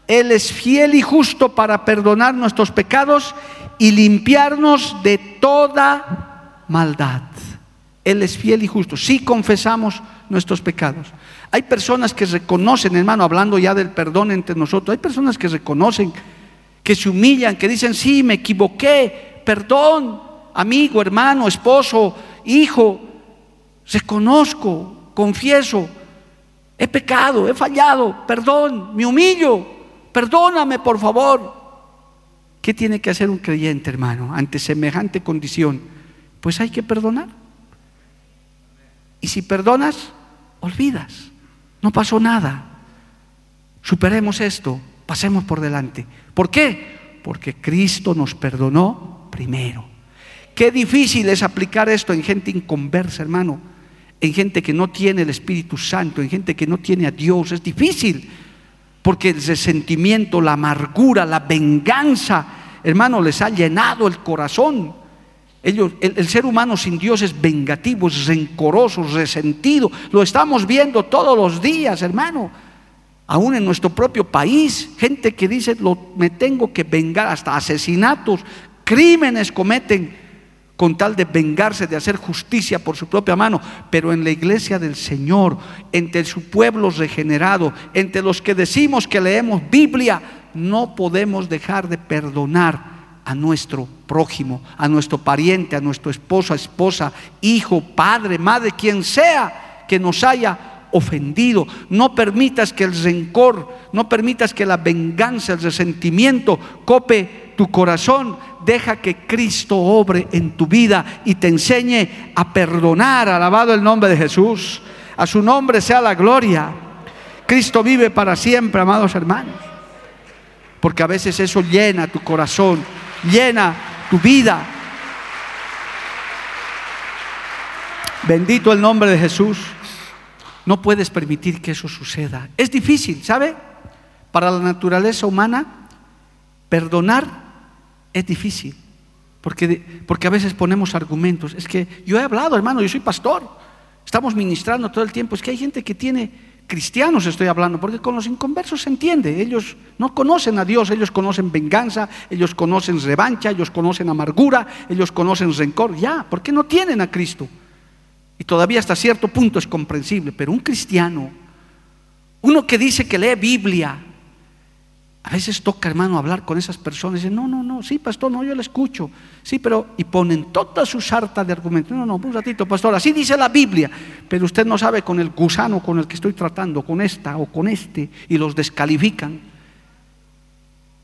Él es fiel y justo para perdonar nuestros pecados y limpiarnos de toda maldad. Él es fiel y justo. Si confesamos nuestros pecados. Hay personas que reconocen, hermano, hablando ya del perdón entre nosotros, hay personas que reconocen que se humillan, que dicen, sí, me equivoqué, perdón, amigo, hermano, esposo, hijo, reconozco, confieso, he pecado, he fallado, perdón, me humillo, perdóname por favor. ¿Qué tiene que hacer un creyente, hermano, ante semejante condición? Pues hay que perdonar. Y si perdonas, olvidas. No pasó nada. Superemos esto, pasemos por delante. ¿Por qué? Porque Cristo nos perdonó primero. Qué difícil es aplicar esto en gente inconversa, hermano. En gente que no tiene el Espíritu Santo, en gente que no tiene a Dios. Es difícil. Porque el resentimiento, la amargura, la venganza, hermano, les ha llenado el corazón. Ellos, el, ser humano sin Dios es vengativo, es rencoroso, resentido. Lo estamos viendo todos los días, hermano. Aún en nuestro propio país, gente que dice, lo, me tengo que vengar, hasta asesinatos, crímenes cometen con tal de vengarse, de hacer justicia por su propia mano. Pero en la iglesia del Señor, entre su pueblo regenerado, entre los que decimos que leemos Biblia, no podemos dejar de perdonar a nuestro prójimo, a nuestro pariente, a nuestro esposo, esposa, hijo, padre, madre, quien sea que nos haya ofendido. No permitas que el rencor, no permitas que la venganza, el resentimiento cope tu corazón. Deja que Cristo obre en tu vida y te enseñe a perdonar. Alabado el nombre de Jesús. A su nombre sea la gloria. Cristo vive para siempre, amados hermanos. Porque a veces eso llena tu corazón, llena tu vida. Bendito el nombre de Jesús. No puedes permitir que eso suceda. Es difícil, ¿sabe? Para la naturaleza humana, perdonar es difícil. Porque, porque a veces ponemos argumentos. Es que yo he hablado, hermano, yo soy pastor. Estamos ministrando todo el tiempo. Es que hay gente que tiene, cristianos estoy hablando, porque con los inconversos se entiende. Ellos no conocen a Dios, ellos conocen venganza, ellos conocen revancha, ellos conocen amargura, ellos conocen rencor. Ya, ¿por qué no tienen a Cristo? Y todavía hasta cierto punto es comprensible, pero un cristiano, uno que dice que lee Biblia, a veces toca, hermano, hablar con esas personas y dicen, no, no, no, sí, pastor, no, yo le escucho. Sí, pero, y ponen toda su sarta de argumentos. No, no, un ratito, pastor, así dice la Biblia, pero usted no sabe con el gusano con el que estoy tratando, con esta o con este, y los descalifican.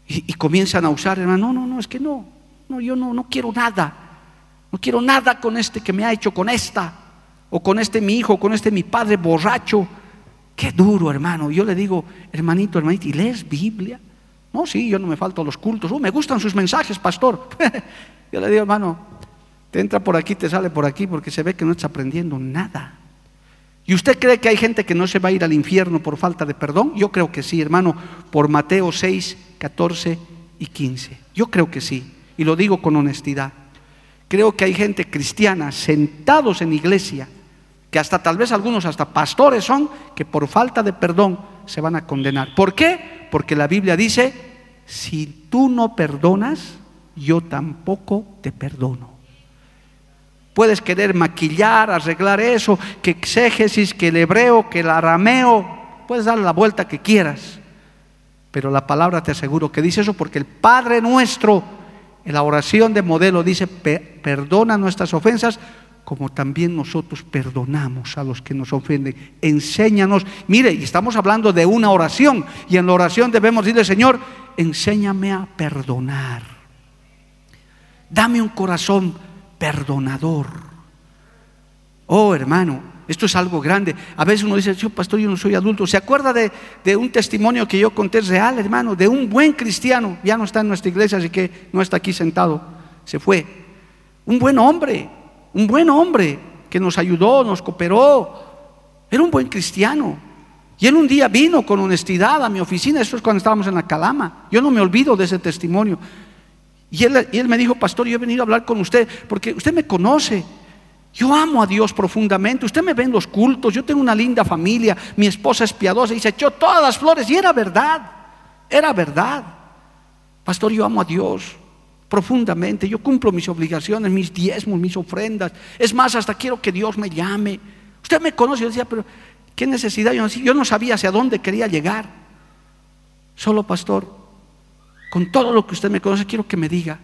Y, comienzan a usar, hermano, no, no, no, es que no, no, yo no, no quiero nada. No quiero nada con este que me ha hecho, con esta, o con este mi hijo, con este mi padre borracho. Qué duro, hermano. Yo le digo, hermanito, hermanito, ¿y lees Biblia? No, sí, yo no me falto a los cultos. Uh, me gustan sus mensajes, pastor. yo le digo, hermano, te entra por aquí, te sale por aquí, porque se ve que no estás aprendiendo nada. ¿Y usted cree que hay gente que no se va a ir al infierno por falta de perdón? Yo creo que sí, hermano, por Mateo 6, 14 y 15. Yo creo que sí, y lo digo con honestidad. Creo que hay gente cristiana sentados en iglesia, que hasta tal vez algunos hasta pastores son, que por falta de perdón se van a condenar. ¿Por qué? Porque la Biblia dice, si tú no perdonas, yo tampoco te perdono. Puedes querer maquillar, arreglar eso, que exégesis, que el hebreo, que el arameo, puedes dar la vuelta que quieras. Pero la palabra te aseguro que dice eso porque el Padre nuestro, en la oración de modelo, dice, perdona nuestras ofensas como también nosotros perdonamos a los que nos ofenden. Enséñanos. Mire, y estamos hablando de una oración, y en la oración debemos decirle, Señor, enséñame a perdonar. Dame un corazón perdonador. Oh, hermano, esto es algo grande. A veces uno dice, yo pastor, yo no soy adulto. ¿Se acuerda de, de, un testimonio que yo conté real, hermano? De un buen cristiano. Ya no está en nuestra iglesia, así que no está aquí sentado. Se fue. Un buen hombre, un buen hombre que nos ayudó, nos cooperó. Era un buen cristiano. Y él un día vino con honestidad a mi oficina, eso es cuando estábamos en la Calama. Yo no me olvido de ese testimonio. Y él, y él me dijo, pastor, yo he venido a hablar con usted porque usted me conoce. Yo amo a Dios profundamente. Usted me ve en los cultos. Yo tengo una linda familia. Mi esposa es piadosa y se echó todas las flores. Y era verdad. Era verdad. Pastor, yo amo a Dios profundamente. Yo cumplo mis obligaciones, mis diezmos, mis ofrendas. Es más, hasta quiero que Dios me llame. Usted me conoce. Yo decía, pero ¿qué necesidad? Yo no, yo no sabía hacia dónde quería llegar. Solo, pastor, con todo lo que usted me conoce, quiero que me diga,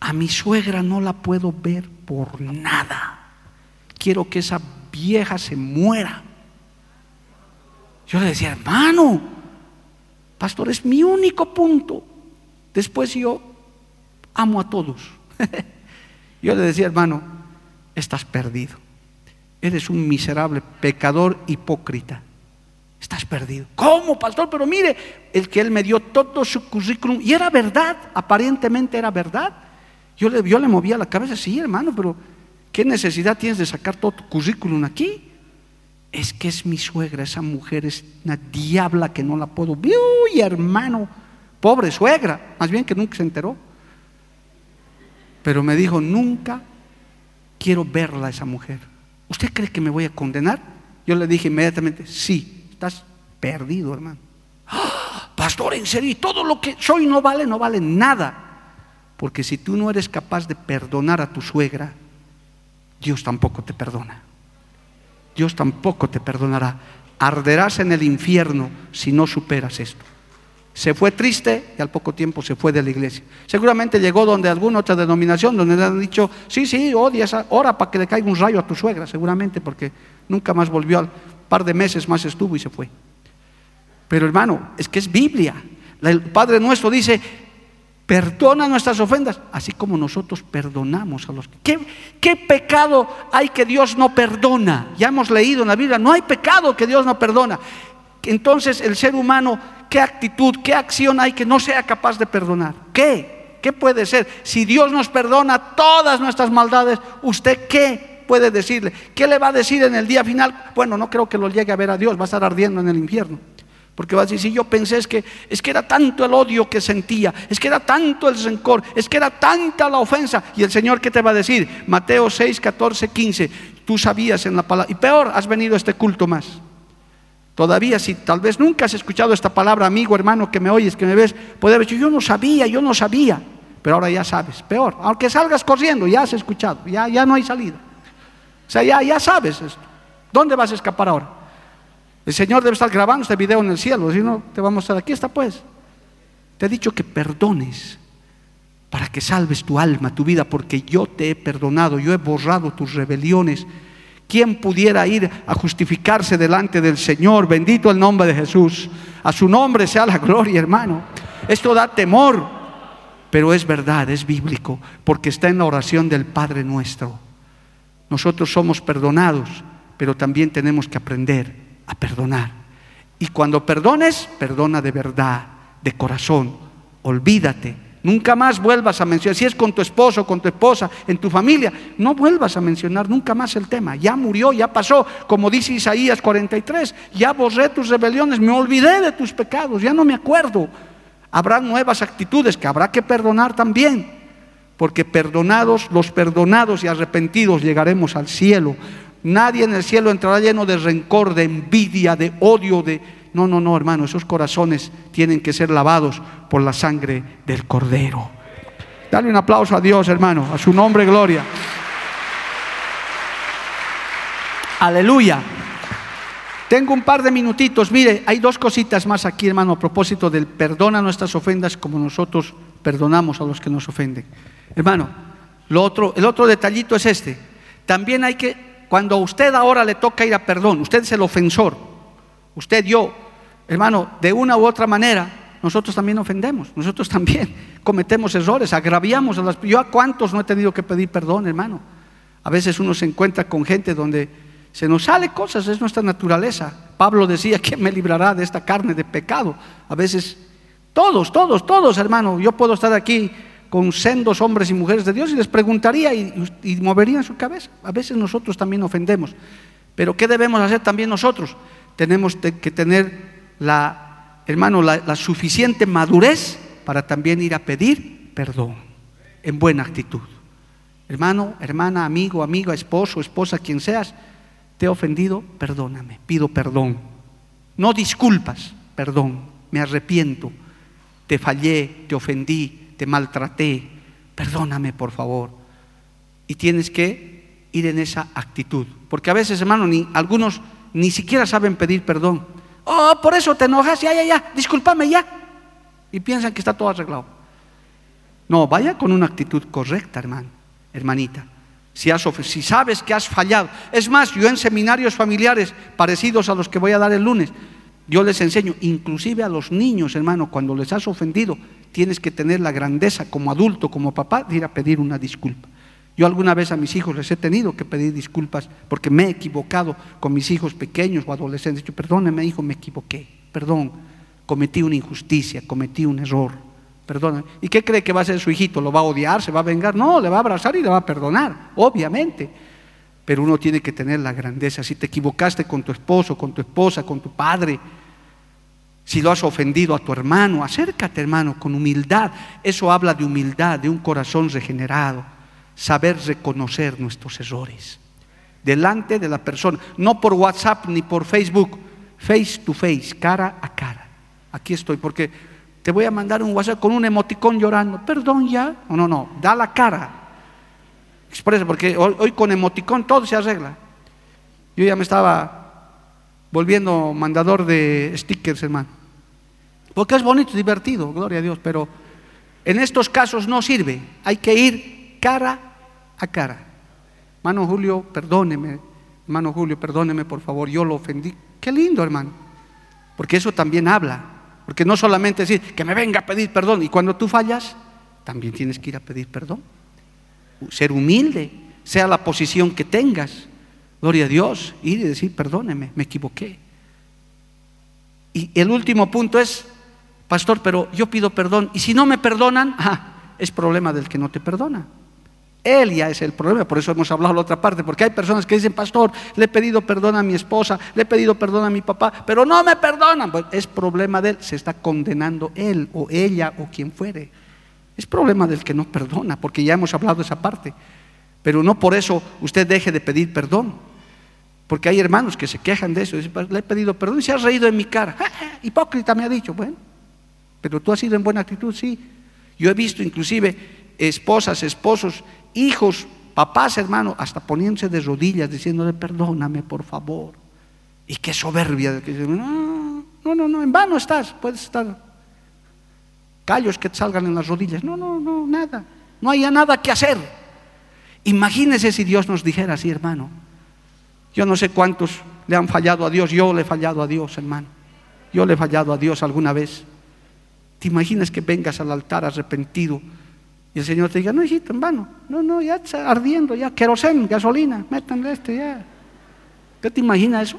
a mi suegra no la puedo ver por nada. Quiero que esa vieja se muera. Yo le decía, hermano, pastor, es mi único punto. Después yo amo a todos. yo le decía, hermano, estás perdido. Eres un miserable pecador hipócrita. Estás perdido. ¿Cómo, pastor? Pero mire, el que él me dio todo su currículum, y era verdad, aparentemente era verdad. Yo le, yo le movía la cabeza, sí, hermano, pero ¿qué necesidad tienes de sacar todo tu currículum aquí? Es que es mi suegra, esa mujer es una diabla que no la puedo. Uy, hermano, pobre suegra, más bien que nunca se enteró. Pero me dijo, nunca quiero verla esa mujer. ¿Usted cree que me voy a condenar? Yo le dije inmediatamente, sí, estás perdido, hermano. ¡Ah! Pastor, en serio, todo lo que soy no vale, no vale nada. Porque si tú no eres capaz de perdonar a tu suegra, Dios tampoco te perdona. Dios tampoco te perdonará. Arderás en el infierno si no superas esto. Se fue triste y al poco tiempo se fue de la iglesia. Seguramente llegó donde alguna otra denominación donde le han dicho, sí, sí, odia esa hora para que le caiga un rayo a tu suegra, seguramente porque nunca más volvió, al par de meses más estuvo y se fue. Pero hermano, es que es Biblia. El Padre nuestro dice, perdona nuestras ofendas, así como nosotros perdonamos a los que... ¿Qué, pecado hay que Dios no perdona? Ya hemos leído en la Biblia, no hay pecado que Dios no perdona. Entonces el ser humano, ¿qué actitud, qué acción hay que no sea capaz de perdonar? ¿Qué? ¿Qué puede ser? Si Dios nos perdona todas nuestras maldades, ¿usted qué puede decirle? ¿Qué le va a decir en el día final? Bueno, no creo que lo llegue a ver a Dios, va a estar ardiendo en el infierno. Porque vas a decir, si yo pensé es que, es que era tanto el odio que sentía, es que era tanto el rencor, es que era tanta la ofensa. Y el Señor, ¿qué te va a decir? Mateo 6, 14, 15. Tú sabías en la palabra. Y peor, has venido a este culto más. Todavía, si tal vez nunca has escuchado esta palabra, amigo, hermano, que me oyes, que me ves, puede haber dicho, yo no sabía, yo no sabía. Pero ahora ya sabes, peor. Aunque salgas corriendo, ya has escuchado, ya, ya no hay salida. O sea, ya, ya sabes esto. ¿Dónde vas a escapar ahora? El Señor debe estar grabando este video en el cielo, si no, te va a mostrar, aquí está pues. Te he dicho que perdones para que salves tu alma, tu vida, porque yo te he perdonado, yo he borrado tus rebeliones. ¿Quién pudiera ir a justificarse delante del Señor? Bendito el nombre de Jesús. A su nombre sea la gloria, hermano. Esto da temor, pero es verdad, es bíblico, porque está en la oración del Padre nuestro. Nosotros somos perdonados, pero también tenemos que aprender a perdonar. Y cuando perdones, perdona de verdad, de corazón. Olvídate. Nunca más vuelvas a mencionar, si es con tu esposo, con tu esposa, en tu familia, no vuelvas a mencionar nunca más el tema. Ya murió, ya pasó, como dice Isaías 43, ya borré tus rebeliones, me olvidé de tus pecados, ya no me acuerdo. Habrá nuevas actitudes que habrá que perdonar también, porque perdonados, los perdonados y arrepentidos llegaremos al cielo. Nadie en el cielo entrará lleno de rencor, de envidia, de odio, de... No, no, no, hermano, esos corazones tienen que ser lavados por la sangre del Cordero. Dale un aplauso a Dios, hermano, a su nombre, gloria. Aleluya. Tengo un par de minutitos. Mire, hay dos cositas más aquí, hermano, a propósito del perdona nuestras ofendas como nosotros perdonamos a los que nos ofenden. Hermano, lo otro, el otro detallito es este. También hay que cuando a usted ahora le toca ir a perdón, usted es el ofensor, usted yo, hermano, de una u otra manera, nosotros también ofendemos, nosotros también cometemos errores, agraviamos a las... Yo a cuántos no he tenido que pedir perdón, hermano. A veces uno se encuentra con gente donde se nos sale cosas, es nuestra naturaleza. Pablo decía, ¿quién me librará de esta carne de pecado? A veces, todos, todos, todos, hermano, yo puedo estar aquí con sendos hombres y mujeres de Dios y les preguntaría y, moverían su cabeza. A veces nosotros también ofendemos. Pero ¿qué debemos hacer también nosotros? Tenemos que tener la, hermano, la, suficiente madurez para también ir a pedir perdón en buena actitud. Hermano, hermana, amigo, amiga, esposo, esposa, quien seas, te he ofendido, perdóname, pido perdón. No disculpas, perdón, me arrepiento, te fallé, te ofendí, te maltraté, perdóname por favor. Y tienes que ir en esa actitud. Porque a veces, hermano, ni, algunos ni siquiera saben pedir perdón. Oh, por eso te enojas, ya, ya, ya, discúlpame ya. y piensan que está todo arreglado. No, vaya con una actitud correcta, hermano, hermanita. Si, si sabes que has fallado. Es más, yo en seminarios familiares parecidos a los que voy a dar el lunes, yo les enseño, inclusive a los niños, hermano, cuando les has ofendido, tienes que tener la grandeza como adulto, como papá, de ir a pedir una disculpa. Yo alguna vez a mis hijos les he tenido que pedir disculpas porque me he equivocado con mis hijos pequeños o adolescentes. Yo, perdóneme, hijo, me equivoqué. Perdón, cometí una injusticia, cometí un error. Perdona. ¿Y qué cree que va a hacer su hijito? ¿Lo va a odiar? ¿Se va a vengar? No, le va a abrazar y le va a perdonar, obviamente. Pero uno tiene que tener la grandeza. Si te equivocaste con tu esposo, con tu esposa, con tu padre, si lo has ofendido a tu hermano, acércate hermano con humildad. Eso habla de humildad, de un corazón regenerado. Saber reconocer nuestros errores. Delante de la persona. No por WhatsApp ni por Facebook. Face to face, cara a cara. Aquí estoy porque te voy a mandar un WhatsApp con un emoticón llorando. Perdón ya. No, no, no. Da la cara. Expresa, porque hoy, con emoticón todo se arregla. Yo ya me estaba volviendo mandador de stickers, hermano. Porque es bonito, divertido, gloria a Dios, pero en estos casos no sirve. Hay que ir cara a cara. Hermano Julio, perdóneme. Hermano Julio, perdóneme, por favor, yo lo ofendí. Qué lindo, hermano. Porque eso también habla. Porque no solamente decir que me venga a pedir perdón. Y cuando tú fallas, también tienes que ir a pedir perdón. Ser humilde, sea la posición que tengas. Gloria a Dios. Ir y decir, perdóneme, me equivoqué. Y el último punto es pastor, pero yo pido perdón. Y si no me perdonan, es problema del que no te perdona. Él ya es el problema, por eso hemos hablado la otra parte, porque hay personas que dicen, pastor, le he pedido perdón a mi esposa, le he pedido perdón a mi papá, pero no me perdonan. Pues es problema de él, se está condenando él o ella o quien fuere. Es problema del que no perdona, porque ya hemos hablado esa parte. Pero no por eso usted deje de pedir perdón. Porque hay hermanos que se quejan de eso, le he pedido perdón y se ha reído en mi cara. Hipócrita me ha dicho, bueno, pero tú has sido en buena actitud, sí. Yo he visto inclusive esposas, esposos, hijos, papás, hermanos, hasta poniéndose de rodillas diciéndole, perdóname, por favor. Y qué soberbia. Que no, no, no, no, en vano estás, puedes estar. Callos que te salgan en las rodillas. No, no, no, nada. No haya nada que hacer. Imagínese si Dios nos dijera así, hermano. Yo no sé cuántos le han fallado a Dios. Yo le he fallado a Dios, hermano. Yo le he fallado a Dios alguna vez. ¿Te imaginas que vengas al altar arrepentido y el Señor te diga, no, hijito, en vano, no, no, ya está ardiendo, ya, querosén, gasolina, métanle este, ya. ¿Qué te imaginas eso?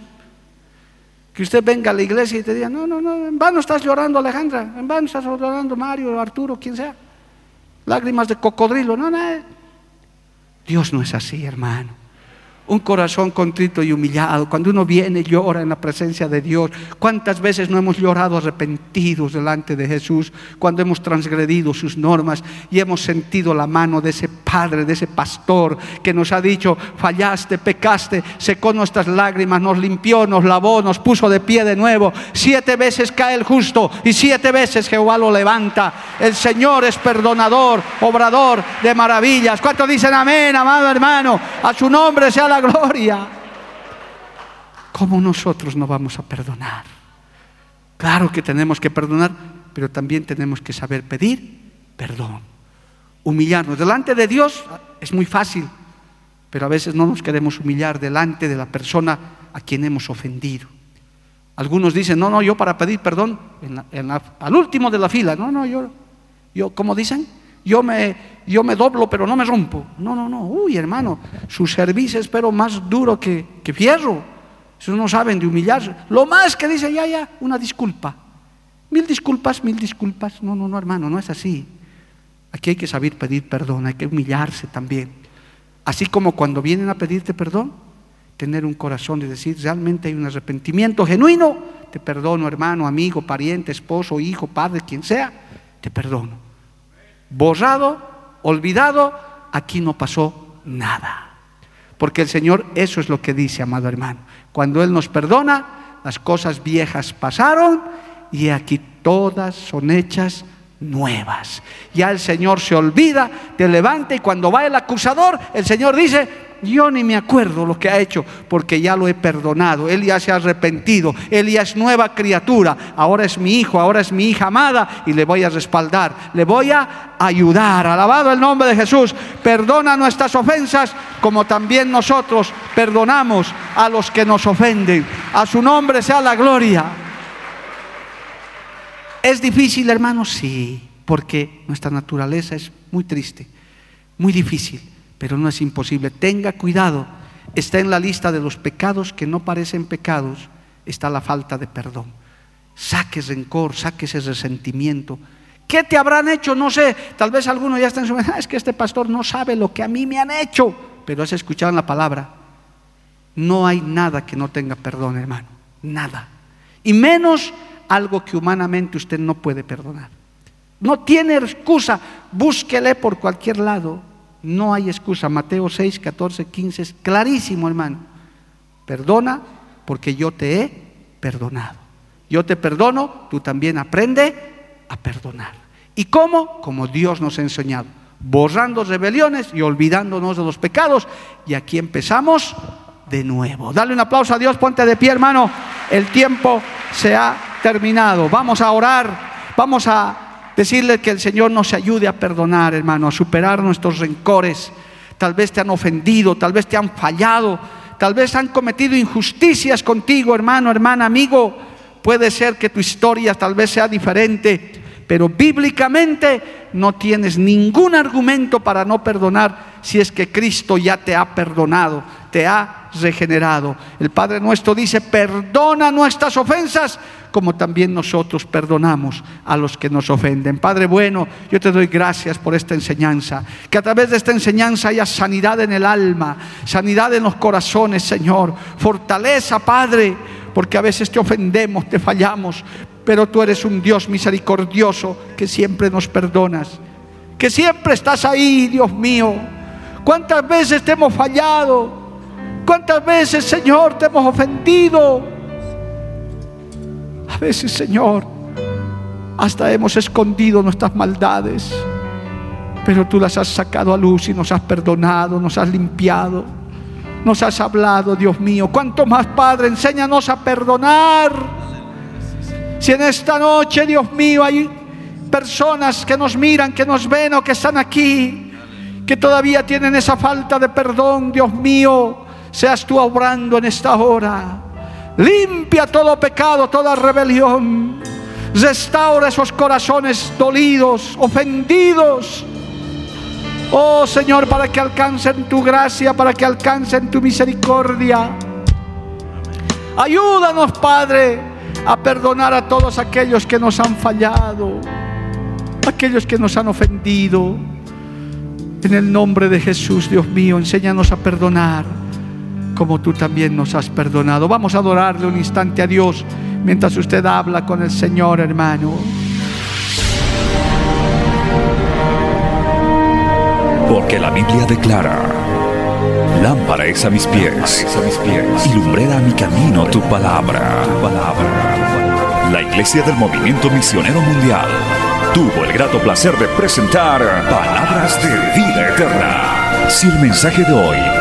Que usted venga a la iglesia y te diga, no, no, no, en vano estás llorando, Alejandra, en vano estás llorando, Mario, Arturo, quien sea. Lágrimas de cocodrilo, no, no. Dios no es así, hermano un corazón contrito y humillado. Cuando uno viene y llora en la presencia de Dios, ¿cuántas veces no hemos llorado arrepentidos delante de Jesús cuando hemos transgredido sus normas y hemos sentido la mano de ese Padre, de ese pastor que nos ha dicho, fallaste, pecaste, secó nuestras lágrimas, nos limpió, nos lavó, nos puso de pie de nuevo. Siete veces cae el justo y siete veces Jehová lo levanta. El Señor es perdonador, obrador de maravillas. ¿Cuántos dicen amén, amado hermano? A su nombre sea la gloria. ¿Cómo nosotros no vamos a perdonar? Claro que tenemos que perdonar, pero también tenemos que saber pedir perdón. Humillarnos delante de Dios es muy fácil, pero a veces no nos queremos humillar delante de la persona a quien hemos ofendido. Algunos dicen, no, no, yo para pedir perdón, al último de la fila, no, no, yo, yo, ¿cómo dicen? yo me, yo me doblo, pero no me rompo. No, no, no. Uy, hermano, su servicio es pero más duro que, que fierro. Eso no saben de humillarse. Lo más que dice, ya, ya, una disculpa. Mil disculpas, mil disculpas. No, no, no, hermano, no es así. Aquí hay que saber pedir perdón, hay que humillarse también. Así como cuando vienen a pedirte perdón, tener un corazón y decir, realmente hay un arrepentimiento genuino, te perdono, hermano, amigo, pariente, esposo, hijo, padre, quien sea, te perdono borrado, olvidado, aquí no pasó nada. Porque el Señor eso es lo que dice, amado hermano. Cuando Él nos perdona, las cosas viejas pasaron y aquí todas son hechas nuevas. Ya el Señor se olvida, te levanta y cuando va el acusador, el Señor dice, yo ni me acuerdo lo que ha hecho, porque ya lo he perdonado. Él ya se ha arrepentido, él ya es nueva criatura. Ahora es mi hijo, ahora es mi hija amada y le voy a respaldar, le voy a ayudar. Alabado el nombre de Jesús. Perdona nuestras ofensas como también nosotros perdonamos a los que nos ofenden. A su nombre sea la gloria. ¿Es difícil, hermanos? Sí, porque nuestra naturaleza es muy triste, muy difícil, pero no es imposible. Tenga cuidado, está en la lista de los pecados que no parecen pecados, está la falta de perdón. Saque rencor, saque ese resentimiento. ¿Qué te habrán hecho? No sé, tal vez alguno ya está en su mente, ah, es que este pastor no sabe lo que a mí me han hecho, pero has escuchado en la palabra. No hay nada que no tenga perdón, hermano, nada. Y menos algo que humanamente usted no puede perdonar. No tiene excusa, búsquele por cualquier lado. No hay excusa. Mateo 6, 14, 15 es clarísimo, hermano. Perdona porque yo te he perdonado. Yo te perdono, tú también aprende a perdonar. ¿Y cómo? Como Dios nos ha enseñado. Borrando rebeliones y olvidándonos de los pecados. Y aquí empezamos de nuevo. Dale un aplauso a Dios, ponte de pie, hermano. El tiempo se ha terminado. Vamos a orar, vamos a decirle que el Señor nos ayude a perdonar, hermano, a superar nuestros rencores. Tal vez te han ofendido, tal vez te han fallado, tal vez han cometido injusticias contigo, hermano, hermana, amigo. Puede ser que tu historia tal vez sea diferente, pero bíblicamente no tienes ningún argumento para no perdonar si es que Cristo ya te ha perdonado, te ha regenerado. El Padre nuestro dice, perdona nuestras ofensas como también nosotros perdonamos a los que nos ofenden. Padre bueno, yo te doy gracias por esta enseñanza. Que a través de esta enseñanza haya sanidad en el alma, sanidad en los corazones, Señor. Fortaleza, Padre, porque a veces te ofendemos, te fallamos, pero tú eres un Dios misericordioso que siempre nos perdonas. Que siempre estás ahí, Dios mío. ¿Cuántas veces te hemos fallado? ¿Cuántas veces, Señor, te hemos ofendido? A veces, Señor, hasta hemos escondido nuestras maldades, pero tú las has sacado a luz y nos has perdonado, nos has limpiado, nos has hablado, Dios mío. ¿Cuánto más, Padre? Enséñanos a perdonar. Si en esta noche, Dios mío, hay personas que nos miran, que nos ven o que están aquí, que todavía tienen esa falta de perdón, Dios mío, seas tú obrando en esta hora. Limpia todo pecado, toda rebelión. Restaura esos corazones dolidos, ofendidos. Oh Señor, para que alcancen tu gracia, para que alcancen tu misericordia. Ayúdanos, Padre, a perdonar a todos aquellos que nos han fallado, aquellos que nos han ofendido. En el nombre de Jesús, Dios mío, enséñanos a perdonar como tú también nos has perdonado. Vamos a adorarle un instante a Dios mientras usted habla con el Señor, hermano. Porque la Biblia declara, lámpara es a mis pies, a mis pies y lumbrera a mi camino tu palabra, tu palabra. La Iglesia del Movimiento Misionero Mundial tuvo el grato placer de presentar Palabras de Vida Eterna. Si el mensaje de hoy